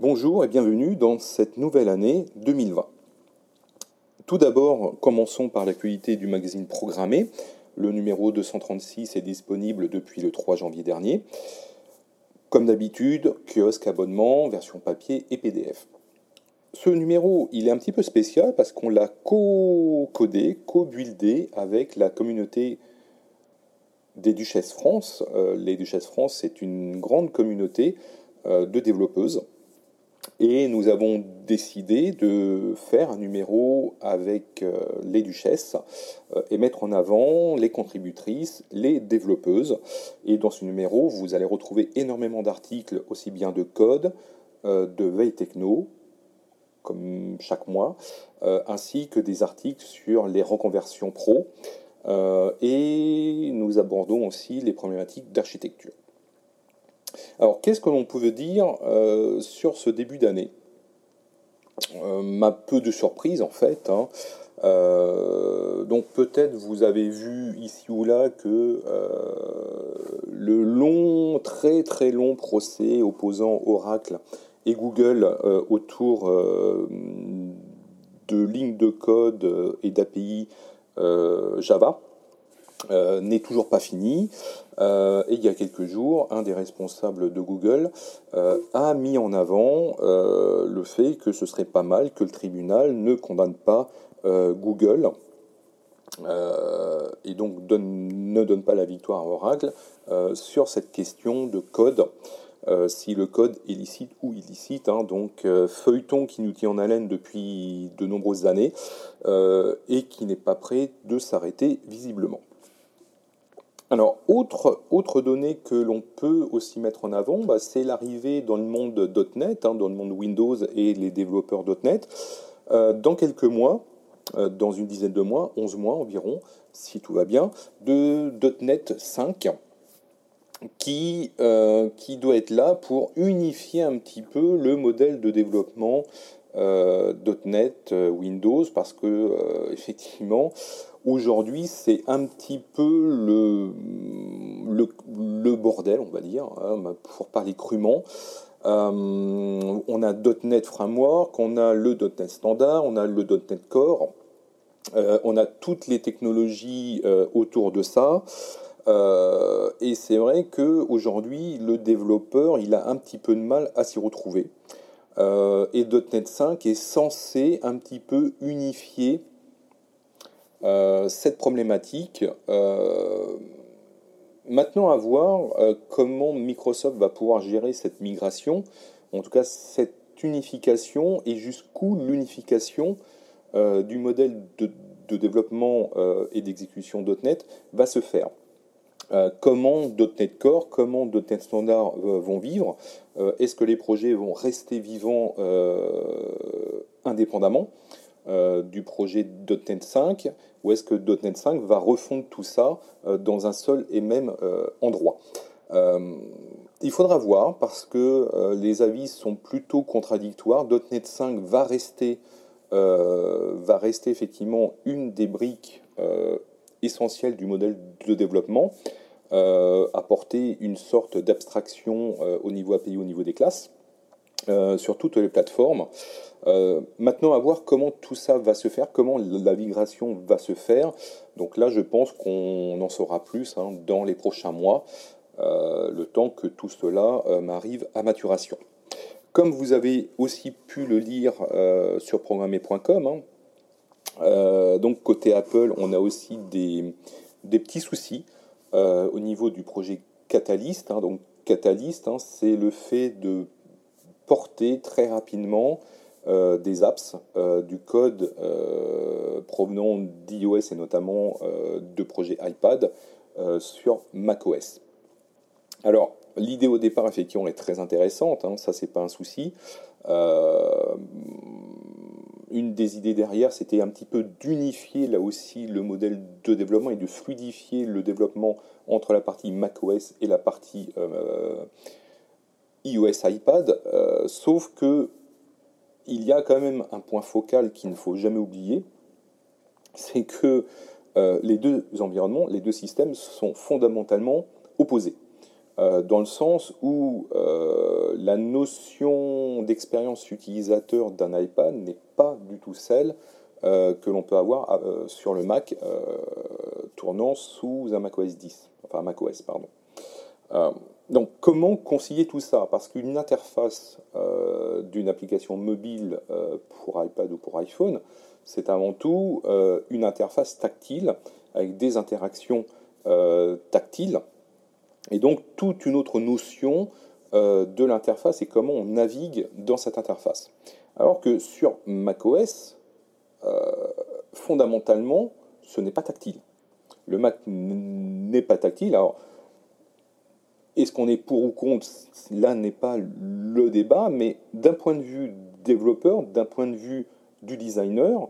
Bonjour et bienvenue dans cette nouvelle année 2020. Tout d'abord, commençons par l'actualité du magazine Programmé. Le numéro 236 est disponible depuis le 3 janvier dernier. Comme d'habitude, kiosque abonnement, version papier et PDF. Ce numéro, il est un petit peu spécial parce qu'on l'a co-codé, co-buildé avec la communauté des Duchesses France. Euh, les Duchesses France, c'est une grande communauté euh, de développeuses et nous avons décidé de faire un numéro avec euh, les duchesses euh, et mettre en avant les contributrices, les développeuses. Et dans ce numéro, vous allez retrouver énormément d'articles, aussi bien de code, euh, de veille techno, comme chaque mois, ainsi que des articles sur les reconversions pro. et nous abordons aussi les problématiques d'architecture. Alors, qu'est-ce que l'on pouvait dire euh, sur ce début d'année? Euh, Ma peu de surprise, en fait. Hein. Euh, donc, peut-être vous avez vu ici ou là que le long, très très long procès opposant Oracle et Google autour de lignes de code et d'API Java euh, n'est toujours pas fini. Euh, et il y a quelques jours, un des responsables de Google euh, a mis en avant le fait que ce serait pas mal que le tribunal ne condamne pas Google et donc ne donne pas la victoire à Oracle sur cette question de code. si le code est licite ou illicite, hein. donc feuilleton qui nous tient en haleine depuis de nombreuses années et qui n'est pas prêt de s'arrêter visiblement. Alors, autre, autre donnée que l'on peut aussi mettre en avant, bah, c'est l'arrivée dans le monde .NET, hein, dans le monde Windows et les développeurs .NET. Euh, dans quelques mois, euh, dans une dizaine de mois, 11 mois environ, si tout va bien, de .NET 5 qui, euh, qui doit être là pour unifier un petit peu le modèle de développement .NET Windows parce que effectivement Aujourd'hui, c'est un petit peu le, bordel, on va dire, hein, pour parler crûment. Euh, on a .NET Framework, on a le .NET Standard, on a le .NET Core, euh, on a toutes les technologies euh, autour de ça. et c'est vrai qu'aujourd'hui, le développeur, il a un petit peu de mal à s'y retrouver. et .NET 5 est censé un petit peu unifier cette problématique. Euh, maintenant, à voir euh, comment Microsoft va pouvoir gérer cette migration, en tout cas cette unification et jusqu'où l'unification du modèle de, développement et d'exécution .NET va se faire. comment .NET Core, comment .NET Standard vont vivre? Est-ce que les projets vont rester vivants indépendamment? euh, du projet .NET 5 ou est-ce que .NET 5 va refondre tout ça euh, dans un seul et même euh, endroit il faudra voir parce que les avis sont plutôt contradictoires. .NET 5 va rester, va rester effectivement une des briques essentielles du modèle de développement, apporter une sorte d'abstraction au niveau API, au niveau des classes. Sur toutes les plateformes. Euh, maintenant, à voir comment tout ça va se faire, comment la migration va se faire. Donc là, je pense qu'on en saura plus hein, dans les prochains mois, euh, le temps que tout cela euh, m'arrive à maturation. Comme vous avez aussi pu le lire sur programmé.com, hein, donc côté Apple, on a aussi des, petits soucis au niveau du projet Catalyst. Hein. donc Catalyst, c'est le fait de porter très rapidement euh, des apps, euh, du code euh, provenant d'iOS et notamment de projets iPad sur macOS. Alors, l'idée au départ, effectivement, est très intéressante, hein, ça, c'est pas un souci. une des idées derrière, c'était un petit peu d'unifier là aussi le modèle de développement et de fluidifier le développement entre la partie macOS et la partie iOS iPad, sauf que il y a quand même un point focal qu'il ne faut jamais oublier, c'est que euh, les deux environnements, les deux systèmes sont fondamentalement opposés. dans le sens où la notion d'expérience utilisateur d'un iPad n'est pas du tout celle que l'on peut avoir sur le Mac tournant sous un macOS 10, enfin macOS, pardon. Donc comment concilier tout ça? Parce qu'une interface euh, d'une application mobile euh, pour iPad ou pour iPhone, c'est avant tout euh, une interface tactile avec des interactions tactiles et donc toute une autre notion de l'interface et comment on navigue dans cette interface. Alors que sur macOS, fondamentalement, ce n'est pas tactile. Le Mac n'est pas tactile. Est-ce qu'on est pour ou contre Là n'est pas le débat, mais d'un point de vue développeur, d'un point de vue du designer,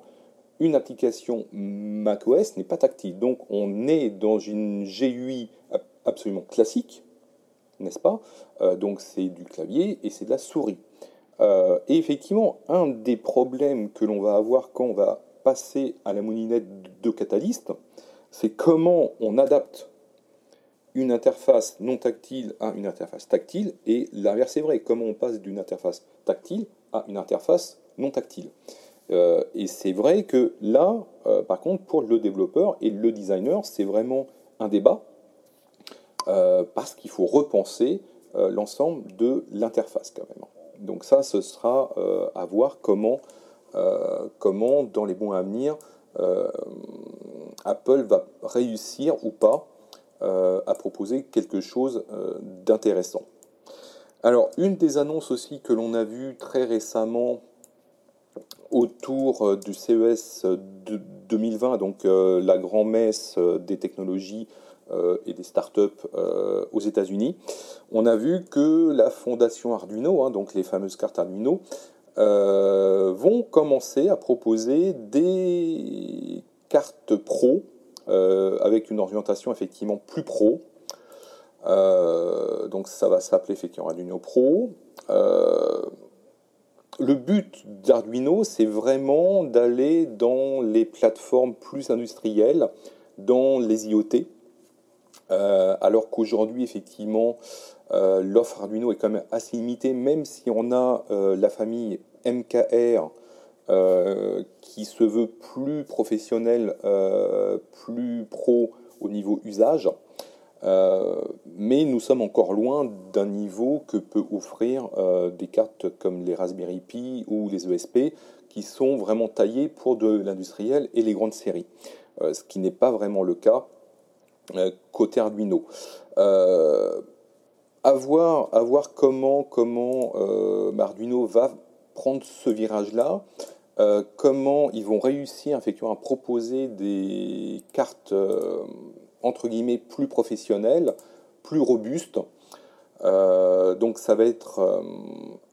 une application macOS n'est pas tactile. Donc on est dans une GUI absolument classique, n'est-ce pas? Euh, Donc c'est du clavier et c'est de la souris. Euh, et effectivement, un des problèmes que l'on va avoir quand on va passer à la moulinette de Catalyst, c'est comment on adapte une interface non tactile à une interface tactile, et l'inverse est vrai, comment on passe d'une interface tactile à une interface non tactile? Euh, et c'est vrai que là, euh, par contre, pour le développeur et le designer, c'est vraiment un débat, euh, parce qu'il faut repenser l'ensemble de l'interface quand même. Donc ça, ce sera à voir comment, comment, dans les mois à venir, Apple va réussir ou pas à proposer quelque chose euh, d'intéressant. Alors, une des annonces aussi que l'on a vues très récemment autour euh, du CES 2020, donc la grand-messe des technologies et des startups aux États-Unis, on a vu que la fondation Arduino, hein, donc les fameuses cartes Arduino, vont commencer à proposer des cartes pro euh, avec une orientation effectivement plus pro. Euh, donc ça va s'appeler effectivement Arduino Pro. Euh, le but d'Arduino, c'est vraiment d'aller dans les plateformes plus industrielles, dans les IoT, alors qu'aujourd'hui, effectivement, l'offre Arduino est quand même assez limitée, même si on a la famille MKR euh, qui se veut plus professionnel, euh, plus pro au niveau usage. Euh, mais nous sommes encore loin d'un niveau que peut offrir des cartes comme les Raspberry Pi ou les ESP, qui sont vraiment taillées pour de l'industriel et les grandes séries, ce qui n'est pas vraiment le cas côté Arduino. à, voir, voir comment, comment Arduino va prendre ce virage-là. Euh, comment ils vont réussir effectivement à proposer des cartes euh, entre guillemets plus professionnelles, plus robustes. Euh, donc ça va être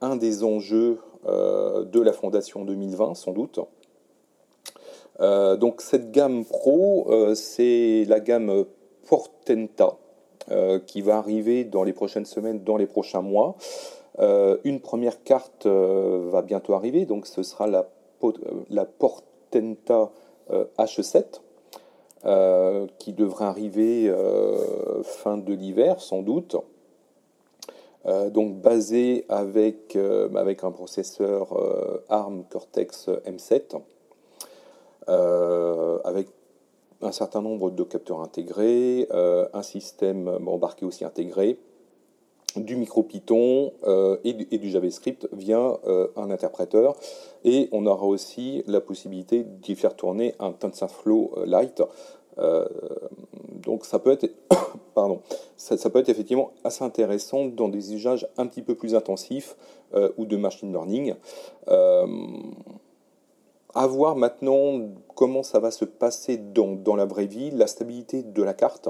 un des enjeux de la Fondation 2020 sans doute. donc cette gamme pro, c'est la gamme Portenta qui va arriver dans les prochaines semaines, dans les prochains mois. une première carte va bientôt arriver, donc ce sera la la Portenta H7, euh, euh, qui devrait arriver euh, fin de l'hiver sans doute. donc basé avec, avec un processeur ARM Cortex M7, avec un certain nombre de capteurs intégrés, un système embarqué aussi intégré, du MicroPython euh, et, du, JavaScript via euh, un interpréteur. Et on aura aussi la possibilité d'y faire tourner un TensorFlow euh, Lite. donc ça peut être, peut être effectivement assez intéressant dans des usages un petit peu plus intensifs ou de machine learning. à voir maintenant comment ça va se passer dans, la vraie vie, la stabilité de la carte.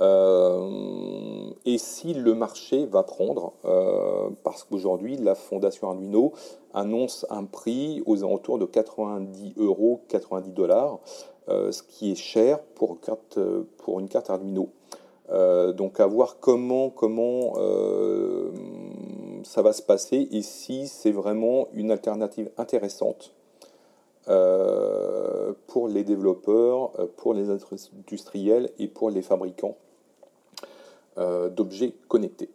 Euh, et si le marché va prendre, euh, parce qu'aujourd'hui, la fondation Arduino annonce un prix aux alentours de 90 euros, 90 dollars, euh, ce qui est cher pour, pour une carte Arduino. donc à voir comment, comment ça va se passer et si c'est vraiment une alternative intéressante pour les développeurs, pour les industriels et pour les fabricants d'objets connectés.